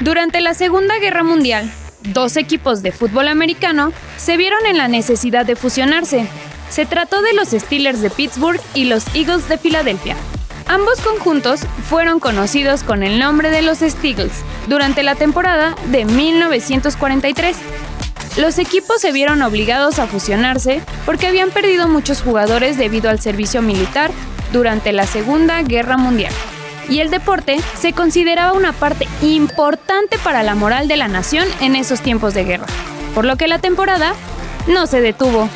Durante la Segunda Guerra Mundial, dos equipos de fútbol americano se vieron en la necesidad de fusionarse. Se trató de los Steelers de Pittsburgh y los Eagles de Filadelfia. Ambos conjuntos fueron conocidos con el nombre de los Steagles durante la temporada de 1943. Los equipos se vieron obligados a fusionarse porque habían perdido muchos jugadores debido al servicio militar durante la Segunda Guerra Mundial. Y el deporte se consideraba una parte importante para la moral de la nación en esos tiempos de guerra, por lo que la temporada no se detuvo.